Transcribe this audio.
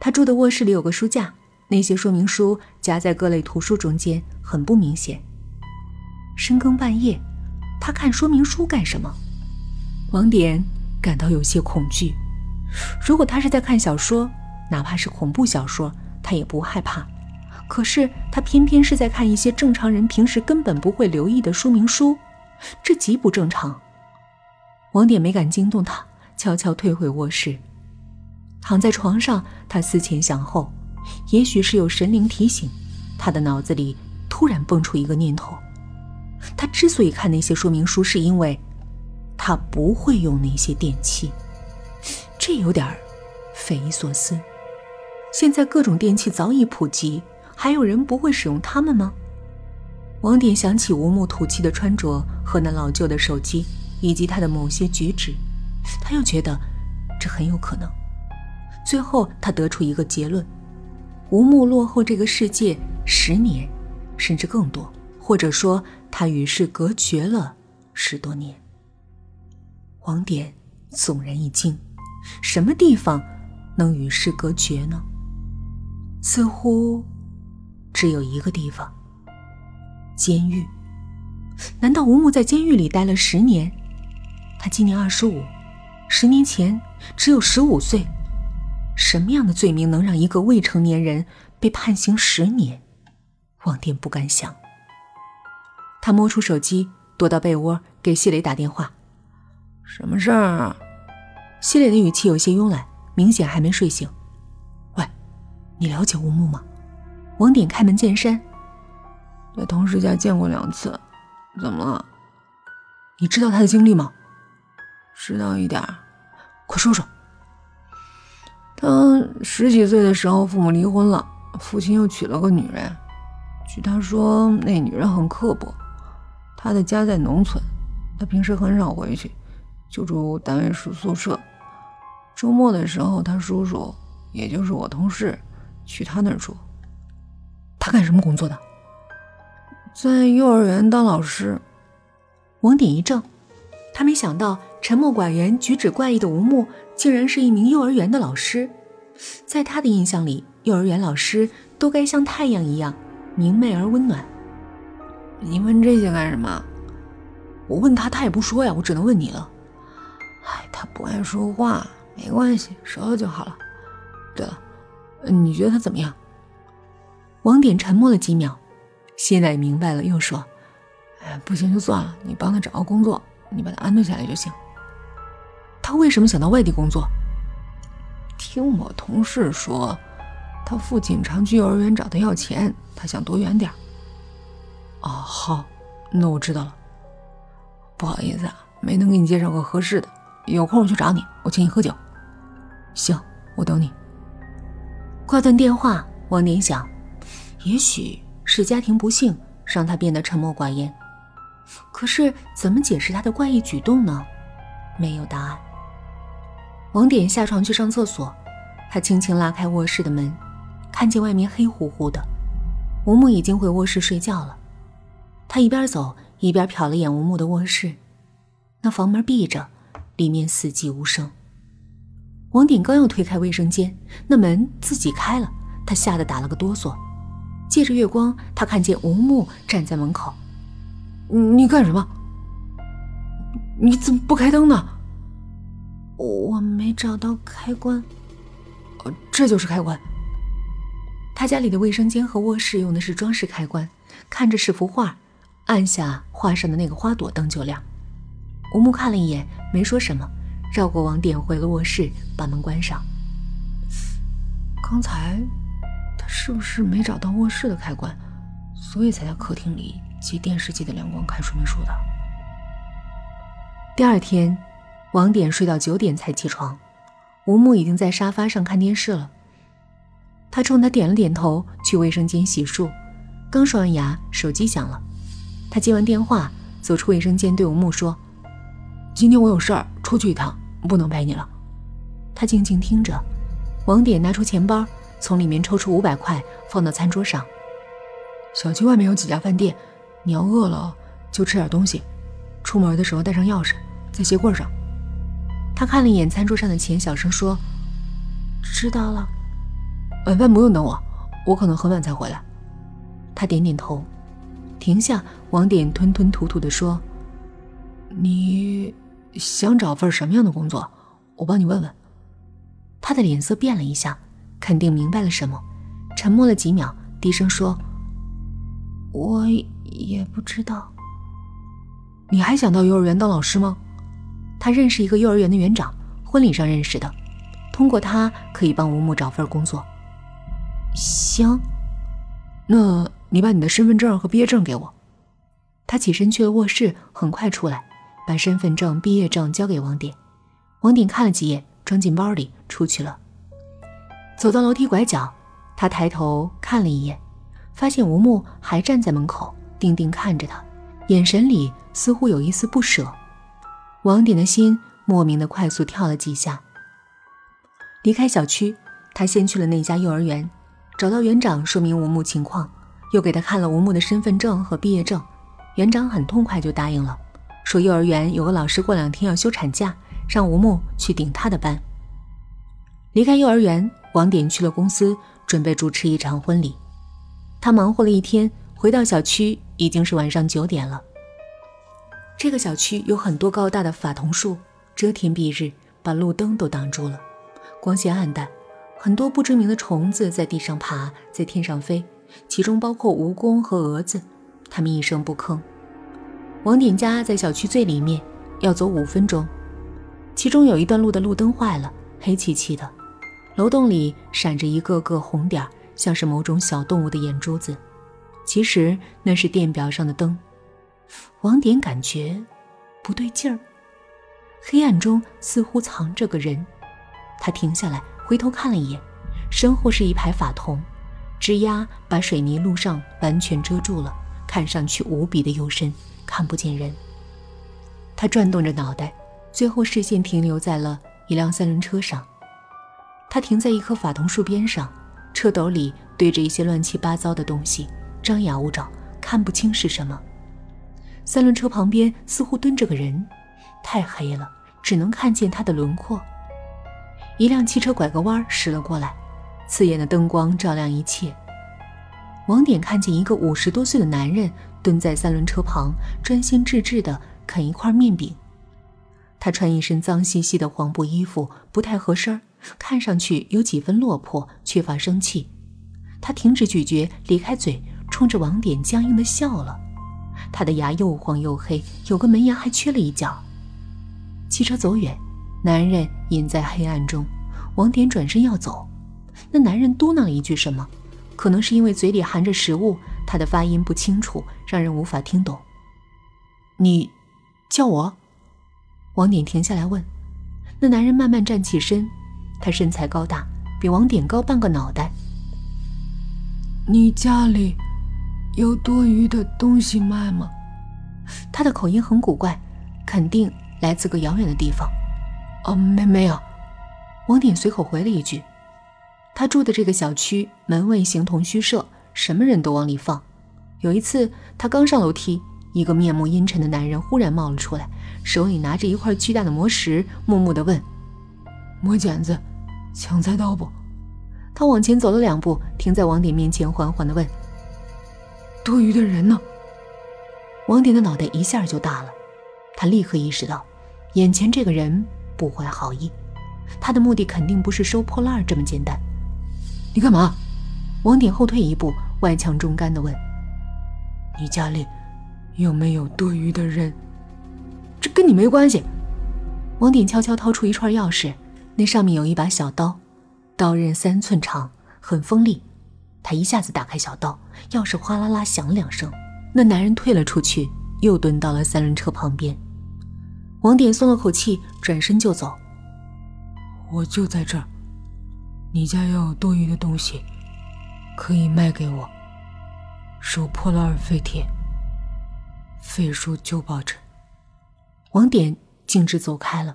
他住的卧室里有个书架，那些说明书夹在各类图书中间，很不明显。深更半夜，他看说明书干什么？王典感到有些恐惧。如果他是在看小说，哪怕是恐怖小说，他也不害怕。可是他偏偏是在看一些正常人平时根本不会留意的说明书，这极不正常。王典没敢惊动他，悄悄退回卧室，躺在床上，他思前想后，也许是有神灵提醒，他的脑子里突然蹦出一个念头：他之所以看那些说明书，是因为他不会用那些电器。这有点匪夷所思。现在各种电器早已普及，还有人不会使用它们吗？王典想起吴木土气的穿着和那老旧的手机，以及他的某些举止，他又觉得这很有可能。最后，他得出一个结论：吴木落后这个世界十年，甚至更多，或者说他与世隔绝了十多年。王典悚然一惊。什么地方能与世隔绝呢？似乎只有一个地方——监狱。难道吴木在监狱里待了十年？他今年二十五，十年前只有十五岁。什么样的罪名能让一个未成年人被判刑十年？王殿不敢想。他摸出手机，躲到被窝，给谢磊打电话：“什么事儿？”谢磊的语气有些慵懒，明显还没睡醒。喂，你了解吴木吗？王典开门见山。在同事家见过两次，怎么了？你知道他的经历吗？知道一点快说说。他十几岁的时候，父母离婚了，父亲又娶了个女人。据他说，那女人很刻薄。他的家在农村，他平时很少回去。就住单位宿宿舍，周末的时候，他叔叔，也就是我同事，去他那儿住。他干什么工作的？在幼儿园当老师。王鼎一怔，他没想到沉默寡言、举止怪异的吴木，竟然是一名幼儿园的老师。在他的印象里，幼儿园老师都该像太阳一样明媚而温暖。你问这些干什么？我问他，他也不说呀，我只能问你了。哎，他不爱说话，没关系，熟了就好了。对了，你觉得他怎么样？王典沉默了几秒，谢奶明白了，又说：“哎，不行就算了，你帮他找个工作，你把他安顿下来就行。”他为什么想到外地工作？听我同事说，他父亲常去幼儿园找他要钱，他想躲远点哦，好，那我知道了。不好意思啊，没能给你介绍个合适的。有空我去找你，我请你喝酒。行，我等你。挂断电话，王典想，也许是家庭不幸让他变得沉默寡言。可是怎么解释他的怪异举动呢？没有答案。王典下床去上厕所，他轻轻拉开卧室的门，看见外面黑乎乎的，吴木已经回卧室睡觉了。他一边走一边瞟了眼吴木的卧室，那房门闭着。里面死寂无声。王典刚要推开卫生间，那门自己开了，他吓得打了个哆嗦。借着月光，他看见吴木站在门口。你干什么？你怎么不开灯呢？我没找到开关。呃，这就是开关。他家里的卫生间和卧室用的是装饰开关，看着是幅画，按下画上的那个花朵，灯就亮。吴木看了一眼，没说什么，绕过网点回了卧室，把门关上。刚才他是不是没找到卧室的开关，所以才在客厅里借电视机的亮光看说明书的？第二天，王典睡到九点才起床，吴木已经在沙发上看电视了。他冲他点了点头，去卫生间洗漱。刚刷完牙，手机响了，他接完电话，走出卫生间，对吴木说。今天我有事儿，出去一趟，不能陪你了。他静静听着，王典拿出钱包，从里面抽出五百块，放到餐桌上。小区外面有几家饭店，你要饿了就吃点东西。出门的时候带上钥匙，在鞋柜上。他看了一眼餐桌上的钱，小声说：“知道了。”晚饭不用等我，我可能很晚才回来。他点点头，停下。王典吞吞吐吐地说：“你想找份什么样的工作？我帮你问问。”他的脸色变了一下，肯定明白了什么，沉默了几秒，低声说：“我也不知道。”你还想到幼儿园当老师吗？他认识一个幼儿园的园长，婚礼上认识的，通过他可以帮吴木找份工作。行，那你把你的身份证和毕业证给我。他起身去了卧室，很快出来，把身份证、毕业证交给王典。王典看了几眼，装进包里，出去了。走到楼梯拐角，他抬头看了一眼，发现吴木还站在门口，定定看着他，眼神里似乎有一丝不舍。王典的心莫名的快速跳了几下。离开小区，他先去了那家幼儿园，找到园长说明吴木情况，又给他看了吴木的身份证和毕业证。园长很痛快就答应了，说幼儿园有个老师过两天要休产假，让吴木去顶他的班。离开幼儿园，王典去了公司，准备主持一场婚礼。他忙活了一天，回到小区已经是晚上九点了。这个小区有很多高大的法桐树，遮天蔽日，把路灯都挡住了，光线暗淡。很多不知名的虫子在地上爬，在天上飞，其中包括蜈蚣和蛾子。他们一声不吭。王典家在小区最里面，要走五分钟。其中有一段路的路灯坏了，黑漆漆的，楼洞里闪着一个个红点，像是某种小动物的眼珠子。其实那是电表上的灯。王典感觉不对劲儿，黑暗中似乎藏着个人。他停下来，回头看了一眼，身后是一排法桐，枝丫把水泥路上完全遮住了。看上去无比的幽深，看不见人。他转动着脑袋，最后视线停留在了一辆三轮车上。他停在一棵法桐树边上，车斗里堆着一些乱七八糟的东西，张牙舞爪，看不清是什么。三轮车旁边似乎蹲着个人，太黑了，只能看见他的轮廓。一辆汽车拐个弯驶了过来，刺眼的灯光照亮一切。王典看见一个五十多岁的男人蹲在三轮车旁，专心致志地啃一块面饼。他穿一身脏兮兮的黄布衣服，不太合身看上去有几分落魄，缺乏生气。他停止咀嚼，离开嘴，冲着王典僵硬地笑了。他的牙又黄又黑，有个门牙还缺了一角。汽车走远，男人隐在黑暗中。王典转身要走，那男人嘟囔了一句什么。可能是因为嘴里含着食物，他的发音不清楚，让人无法听懂。你叫我？王典停下来问。那男人慢慢站起身，他身材高大，比王典高半个脑袋。你家里有多余的东西卖吗？他的口音很古怪，肯定来自个遥远的地方。哦，没没有。王典随口回了一句。他住的这个小区门卫形同虚设，什么人都往里放。有一次，他刚上楼梯，一个面目阴沉的男人忽然冒了出来，手里拿着一块巨大的磨石，木木地问：“磨剪子，抢菜刀不？”他往前走了两步，停在王典面前，缓缓地问：“多余的人呢？”王典的脑袋一下就大了，他立刻意识到，眼前这个人不怀好意，他的目的肯定不是收破烂这么简单。你干嘛？王典后退一步，外强中干地问：“你家里有没有多余的人？这跟你没关系。”王典悄悄掏出一串钥匙，那上面有一把小刀，刀刃三寸长，很锋利。他一下子打开小道，钥匙哗啦啦响了两声。那男人退了出去，又蹲到了三轮车旁边。王典松了口气，转身就走。我就在这儿。你家要有多余的东西，可以卖给我。收破烂废铁，废书旧报纸。王典径直走开了。